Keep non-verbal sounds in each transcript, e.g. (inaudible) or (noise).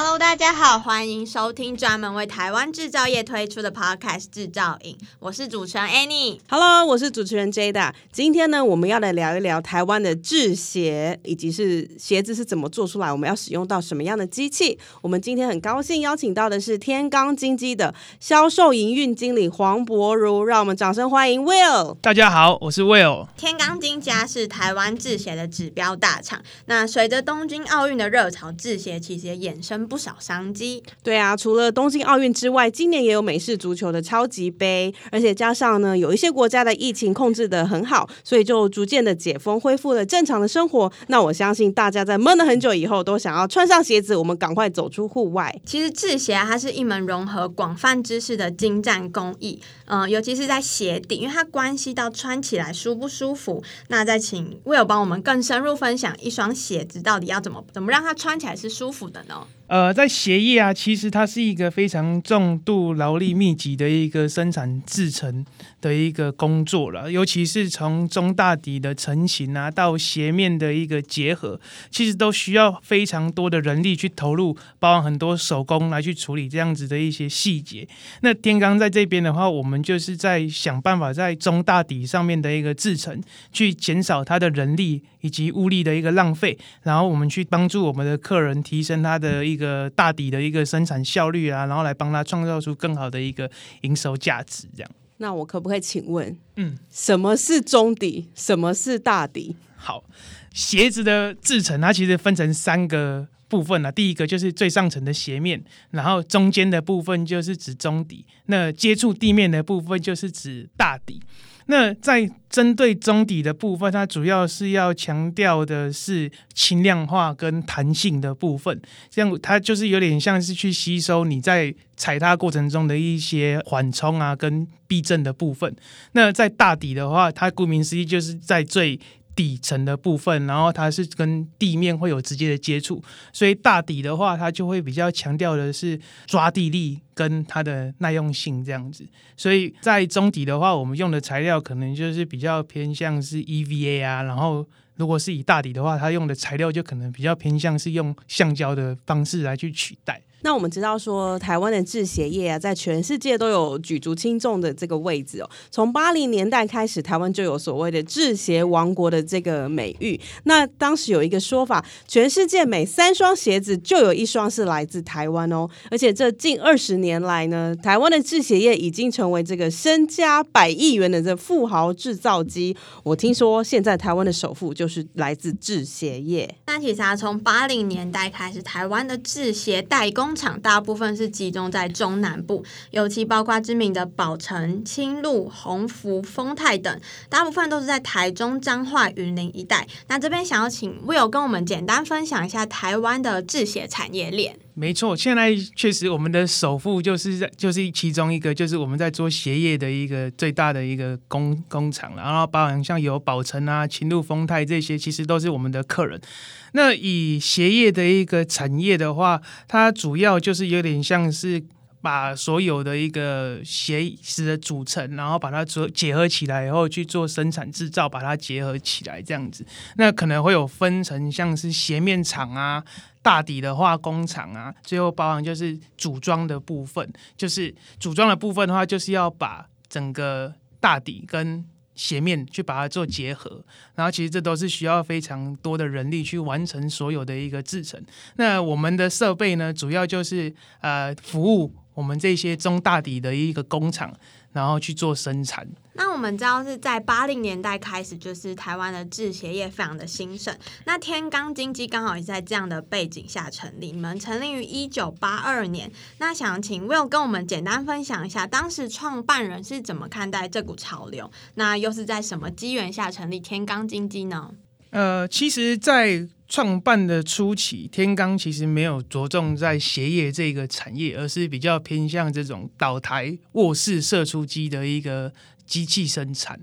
Hello，大家好，欢迎收听专门为台湾制造业推出的 Podcast《制造影》，我是主持人 Annie。Hello，我是主持人 Jada。今天呢，我们要来聊一聊台湾的制鞋，以及是鞋子是怎么做出来，我们要使用到什么样的机器。我们今天很高兴邀请到的是天罡金机的销售营运经理黄博如，让我们掌声欢迎 Will。大家好，我是 Will。天罡金家是台湾制鞋的指标大厂。那随着东京奥运的热潮，制鞋其实也衍生。不少商机，对啊，除了东京奥运之外，今年也有美式足球的超级杯，而且加上呢，有一些国家的疫情控制的很好，所以就逐渐的解封，恢复了正常的生活。那我相信大家在闷了很久以后，都想要穿上鞋子，我们赶快走出户外。其实制鞋啊，它是一门融合广泛知识的精湛工艺，嗯、呃，尤其是在鞋底，因为它关系到穿起来舒不舒服。那再请 Will 帮我们更深入分享一双鞋子到底要怎么怎么让它穿起来是舒服的呢？呃，在鞋业啊，其实它是一个非常重度劳力密集的一个生产制程的一个工作了。尤其是从中大底的成型啊，到鞋面的一个结合，其实都需要非常多的人力去投入，包含很多手工来去处理这样子的一些细节。那天罡在这边的话，我们就是在想办法在中大底上面的一个制程，去减少它的人力以及物力的一个浪费，然后我们去帮助我们的客人提升他的一个。一个大底的一个生产效率啊，然后来帮他创造出更好的一个营收价值，这样。那我可不可以请问，嗯，什么是中底？什么是大底？好，鞋子的制成它其实分成三个部分啊。第一个就是最上层的鞋面，然后中间的部分就是指中底，那接触地面的部分就是指大底。那在针对中底的部分，它主要是要强调的是轻量化跟弹性的部分，这样它就是有点像是去吸收你在踩踏过程中的一些缓冲啊跟避震的部分。那在大底的话，它顾名思义就是在最底层的部分，然后它是跟地面会有直接的接触，所以大底的话，它就会比较强调的是抓地力跟它的耐用性这样子。所以在中底的话，我们用的材料可能就是比较偏向是 EVA 啊，然后如果是以大底的话，它用的材料就可能比较偏向是用橡胶的方式来去取代。那我们知道说，台湾的制鞋业啊，在全世界都有举足轻重的这个位置哦。从八零年代开始，台湾就有所谓的制鞋王国的这个美誉。那当时有一个说法，全世界每三双鞋子就有一双是来自台湾哦。而且这近二十年来呢，台湾的制鞋业已经成为这个身家百亿元的这富豪制造机。我听说现在台湾的首富就是来自制鞋业。那其实啊，从八零年代开始，台湾的制鞋代工。工厂大部分是集中在中南部，尤其包括知名的宝城、青鹿、鸿福、丰泰等，大部分都是在台中、彰化、云林一带。那这边想要请 Will 跟我们简单分享一下台湾的制鞋产业链。没错，现在确实我们的首富就是在就是其中一个，就是我们在做鞋业的一个最大的一个工工厂。然后包含像有宝成啊、青鹿、丰泰这些，其实都是我们的客人。那以鞋业的一个产业的话，它主要就是有点像是把所有的一个鞋子的组成，然后把它做结合起来以后去做生产制造，把它结合起来这样子。那可能会有分成像是鞋面厂啊、大底的化工厂啊，最后包含就是组装的部分。就是组装的部分的话，就是要把整个大底跟鞋面去把它做结合，然后其实这都是需要非常多的人力去完成所有的一个制成。那我们的设备呢，主要就是呃服务我们这些中大底的一个工厂。然后去做生产。那我们知道是在八零年代开始，就是台湾的制鞋业非常的兴盛。那天罡经济刚好也在这样的背景下成立。你们成立于一九八二年。那想请 Will 跟我们简单分享一下，当时创办人是怎么看待这股潮流？那又是在什么机缘下成立天罡经济呢？呃，其实，在创办的初期，天罡其实没有着重在鞋业这个产业，而是比较偏向这种倒台卧室射出机的一个机器生产。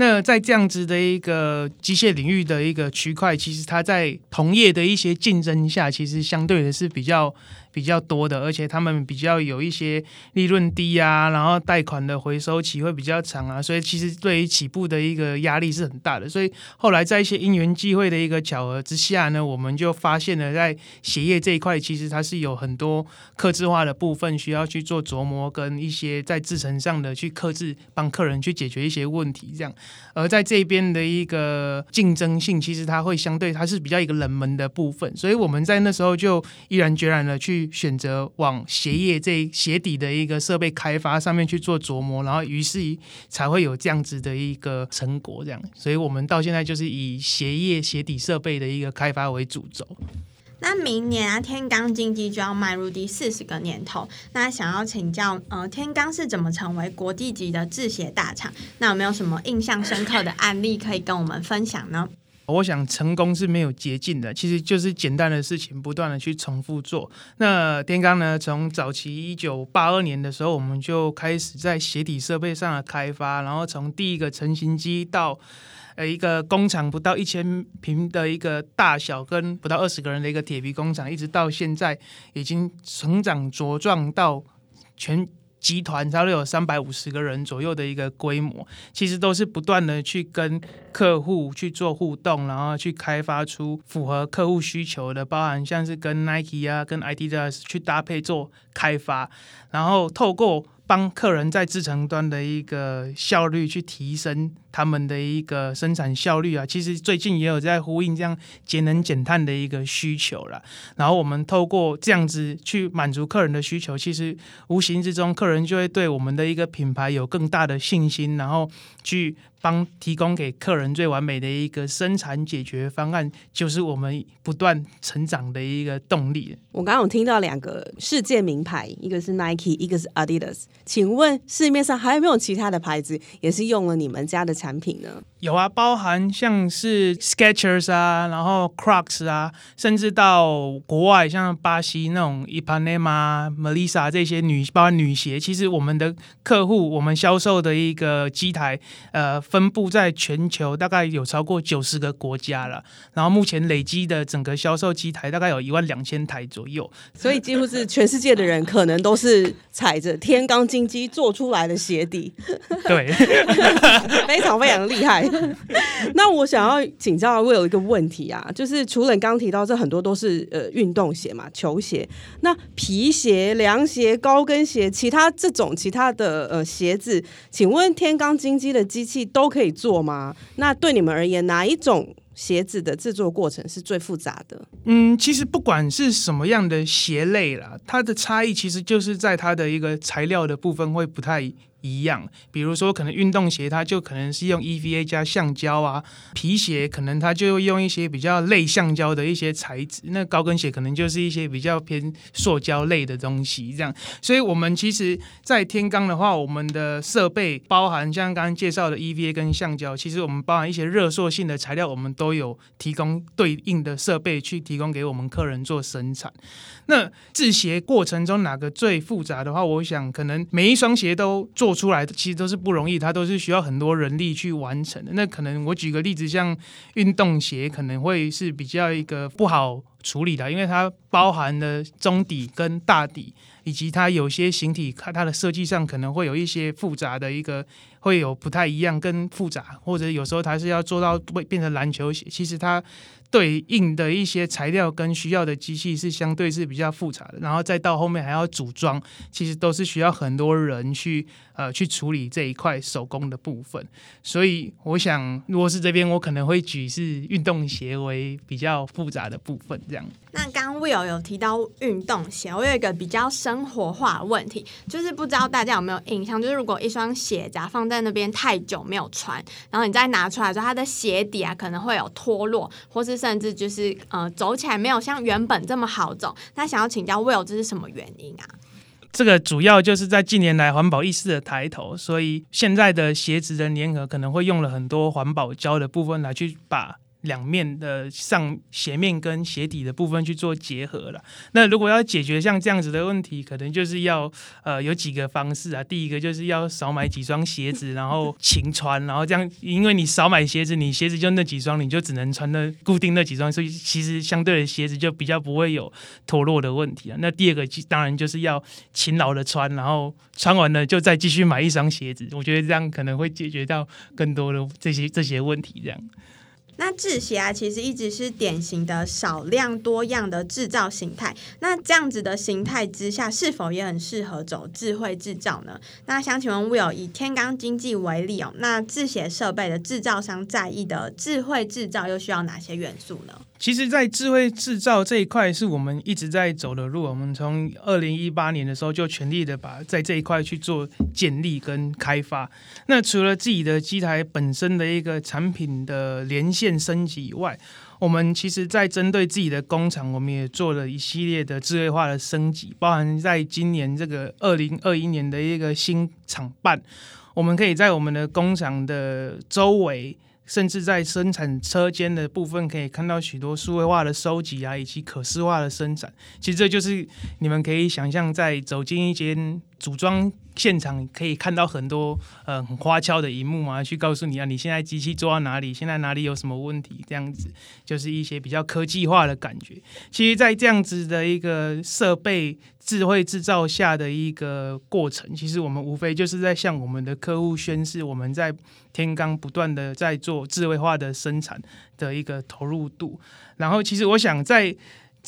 那在这样子的一个机械领域的一个区块，其实它在同业的一些竞争下，其实相对的是比较。比较多的，而且他们比较有一些利润低啊，然后贷款的回收期会比较长啊，所以其实对于起步的一个压力是很大的。所以后来在一些因缘际会的一个巧合之下呢，我们就发现了在鞋业这一块，其实它是有很多客制化的部分需要去做琢磨，跟一些在制程上的去克制，帮客人去解决一些问题这样。而在这边的一个竞争性，其实它会相对它是比较一个冷门的部分，所以我们在那时候就毅然决然的去。选择往鞋业这鞋底的一个设备开发上面去做琢磨，然后于是才会有这样子的一个成果，这样，所以我们到现在就是以鞋业鞋底设备的一个开发为主轴。那明年啊，天罡金机就要迈入第四十个年头，那想要请教，呃，天罡是怎么成为国际级的制鞋大厂？那有没有什么印象深刻的案例可以跟我们分享呢？我想成功是没有捷径的，其实就是简单的事情不断的去重复做。那天罡呢，从早期一九八二年的时候，我们就开始在鞋底设备上的开发，然后从第一个成型机到呃一个工厂不到一千平的一个大小，跟不到二十个人的一个铁皮工厂，一直到现在已经成长茁壮到全。集团差不多有三百五十个人左右的一个规模，其实都是不断的去跟客户去做互动，然后去开发出符合客户需求的，包含像是跟 Nike 啊、跟 Adidas 去搭配做开发，然后透过。帮客人在制程端的一个效率去提升他们的一个生产效率啊，其实最近也有在呼应这样节能减碳的一个需求了。然后我们透过这样子去满足客人的需求，其实无形之中客人就会对我们的一个品牌有更大的信心，然后去。帮提供给客人最完美的一个生产解决方案，就是我们不断成长的一个动力。我刚刚有听到两个世界名牌，一个是 Nike，一个是 Adidas。请问市面上还有没有其他的牌子也是用了你们家的产品呢？有啊，包含像是 Skechers 啊，然后 Crocs 啊，甚至到国外像巴西那种 Ipanema、Melissa 这些女，包括女鞋，其实我们的客户，我们销售的一个机台，呃，分布在全球大概有超过九十个国家了。然后目前累积的整个销售机台大概有一万两千台左右，所以几乎是全世界的人可能都是踩着天罡金鸡做出来的鞋底，对，(laughs) 非常非常厉害。(laughs) 那我想要请教 Will 一个问题啊，就是除了你刚提到这很多都是呃运动鞋嘛，球鞋，那皮鞋、凉鞋、高跟鞋，其他这种其他的呃鞋子，请问天罡金机的机器都可以做吗？那对你们而言，哪一种鞋子的制作过程是最复杂的？嗯，其实不管是什么样的鞋类啦，它的差异其实就是在它的一个材料的部分会不太。一样，比如说可能运动鞋，它就可能是用 EVA 加橡胶啊；皮鞋可能它就用一些比较类橡胶的一些材质。那高跟鞋可能就是一些比较偏塑胶类的东西。这样，所以我们其实，在天罡的话，我们的设备包含像刚刚介绍的 EVA 跟橡胶，其实我们包含一些热塑性的材料，我们都有提供对应的设备去提供给我们客人做生产。那制鞋过程中哪个最复杂的话，我想可能每一双鞋都做做出来，其实都是不容易，它都是需要很多人力去完成的。那可能我举个例子，像运动鞋可能会是比较一个不好处理的，因为它包含了中底跟大底，以及它有些形体，看它的设计上可能会有一些复杂的一个，会有不太一样跟复杂，或者有时候它是要做到会变成篮球鞋，其实它。对应的一些材料跟需要的机器是相对是比较复杂的，然后再到后面还要组装，其实都是需要很多人去呃去处理这一块手工的部分。所以我想，如果是这边，我可能会举是运动鞋为比较复杂的部分这样。那刚刚 Will 有提到运动鞋，我有一个比较生活化的问题，就是不知道大家有没有印象，就是如果一双鞋子放在那边太久没有穿，然后你再拿出来之后，它的鞋底啊可能会有脱落，或是甚至就是呃走起来没有像原本这么好走。那想要请教 Will，这是什么原因啊？这个主要就是在近年来环保意识的抬头，所以现在的鞋子的粘合可能会用了很多环保胶的部分来去把。两面的上鞋面跟鞋底的部分去做结合了。那如果要解决像这样子的问题，可能就是要呃有几个方式啊。第一个就是要少买几双鞋子，然后勤穿，然后这样，因为你少买鞋子，你鞋子就那几双，你就只能穿那固定那几双，所以其实相对的鞋子就比较不会有脱落的问题啊。那第二个当然就是要勤劳的穿，然后穿完了就再继续买一双鞋子。我觉得这样可能会解决到更多的这些这些问题，这样。那制鞋啊，其实一直是典型的少量多样的制造形态。那这样子的形态之下，是否也很适合走智慧制造呢？那想请问 Will，以天罡经济为例哦，那制鞋设备的制造商在意的智慧制造又需要哪些元素呢？其实，在智慧制造这一块，是我们一直在走的路。我们从二零一八年的时候就全力的把在这一块去做建立跟开发。那除了自己的机台本身的一个产品的连线升级以外，我们其实在针对自己的工厂，我们也做了一系列的智慧化的升级，包含在今年这个二零二一年的一个新厂办，我们可以在我们的工厂的周围。甚至在生产车间的部分，可以看到许多数位化的收集啊，以及可视化的生产。其实这就是你们可以想象，在走进一间组装现场，可以看到很多呃很花俏的一幕啊，去告诉你啊，你现在机器做到哪里，现在哪里有什么问题，这样子就是一些比较科技化的感觉。其实，在这样子的一个设备智慧制造下的一个过程，其实我们无非就是在向我们的客户宣示，我们在天罡不断的在做智慧化的生产的一个投入度。然后，其实我想在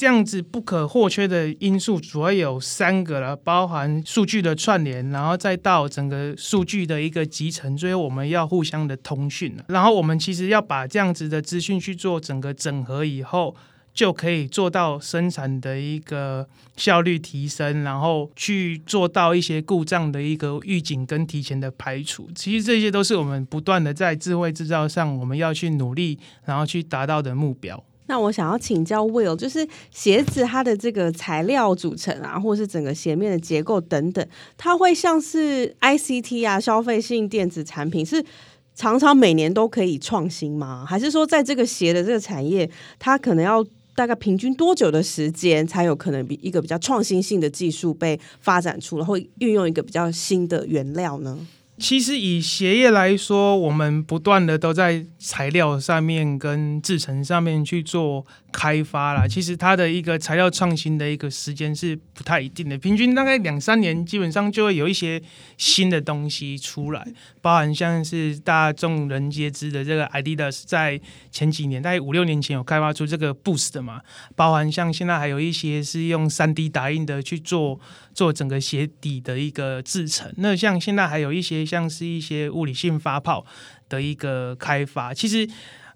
这样子不可或缺的因素，主要有三个了，包含数据的串联，然后再到整个数据的一个集成，最后我们要互相的通讯。然后我们其实要把这样子的资讯去做整个整合以后，就可以做到生产的一个效率提升，然后去做到一些故障的一个预警跟提前的排除。其实这些都是我们不断的在智慧制造上，我们要去努力，然后去达到的目标。那我想要请教 Will，就是鞋子它的这个材料组成啊，或是整个鞋面的结构等等，它会像是 ICT 啊，消费性电子产品，是常常每年都可以创新吗？还是说在这个鞋的这个产业，它可能要大概平均多久的时间，才有可能比一个比较创新性的技术被发展出来，会运用一个比较新的原料呢？其实以鞋业来说，我们不断的都在材料上面跟制成上面去做开发啦。其实它的一个材料创新的一个时间是不太一定的，平均大概两三年，基本上就会有一些新的东西出来。包含像是大众人皆知的这个 Adidas，在前几年，大概五六年前有开发出这个 Boost 的嘛。包含像现在还有一些是用三 D 打印的去做做整个鞋底的一个制成。那像现在还有一些。像是一些物理性发泡的一个开发，其实，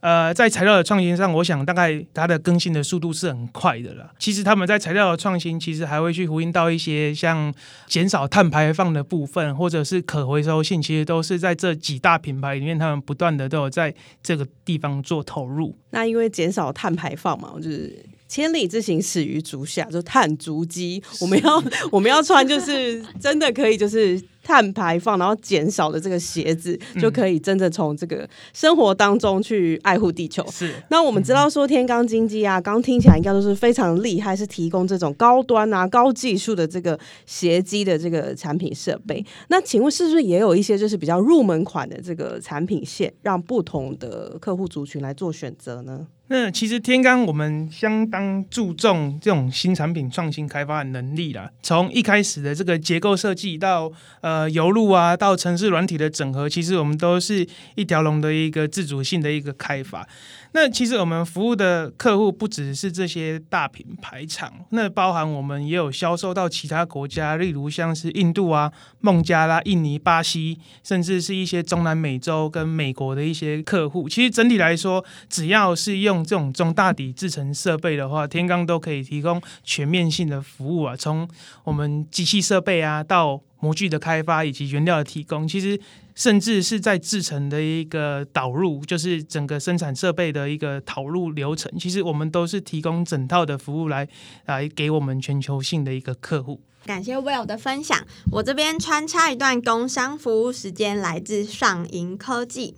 呃，在材料的创新上，我想大概它的更新的速度是很快的了。其实他们在材料的创新，其实还会去呼应到一些像减少碳排放的部分，或者是可回收性，其实都是在这几大品牌里面，他们不断的都有在这个地方做投入。那因为减少碳排放嘛，就是。千里之行，始于足下，就碳足迹。我们要 (laughs) 我们要穿，就是真的可以，就是碳排放，然后减少的这个鞋子，就可以真的从这个生活当中去爱护地球。是。那我们知道说天罡经济啊，刚听起来应该都是非常厉害，是提供这种高端啊、高技术的这个鞋机的这个产品设备。那请问是不是也有一些就是比较入门款的这个产品线，让不同的客户族群来做选择呢？那其实天罡我们相当注重这种新产品创新开发的能力啦。从一开始的这个结构设计到呃呃油路啊，到城市软体的整合，其实我们都是一条龙的一个自主性的一个开发。那其实我们服务的客户不只是这些大品牌厂，那包含我们也有销售到其他国家，例如像是印度啊、孟加拉、印尼、巴西，甚至是一些中南美洲跟美国的一些客户。其实整体来说，只要是用这种中大底制成设备的话，天罡都可以提供全面性的服务啊，从我们机器设备啊到模具的开发以及原料的提供，其实。甚至是在制成的一个导入，就是整个生产设备的一个导入流程，其实我们都是提供整套的服务来来给我们全球性的一个客户。感谢 Will 的分享，我这边穿插一段工商服务时间，来自上银科技。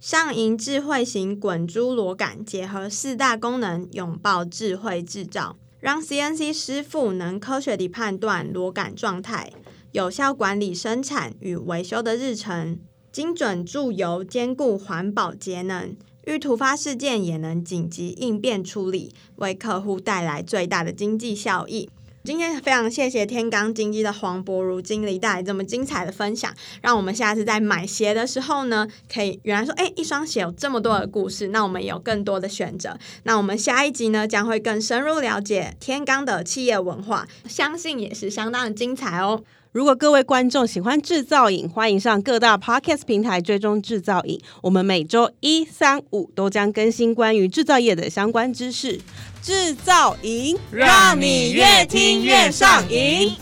上银智慧型滚珠螺杆结合四大功能，拥抱智慧制造，让 CNC 师傅能科学地判断螺杆状态，有效管理生产与维修的日程，精准注油，兼顾环保节能。遇突发事件也能紧急应变处理，为客户带来最大的经济效益。今天非常谢谢天罡金机的黄柏如经理带来这么精彩的分享，让我们下次在买鞋的时候呢，可以原来说，哎，一双鞋有这么多的故事，那我们有更多的选择。那我们下一集呢，将会更深入了解天罡的企业文化，相信也是相当的精彩哦。如果各位观众喜欢制造影，欢迎上各大 Podcast 平台追踪制造影。我们每周一、三、五都将更新关于制造业的相关知识。制造影，让你越听越上瘾。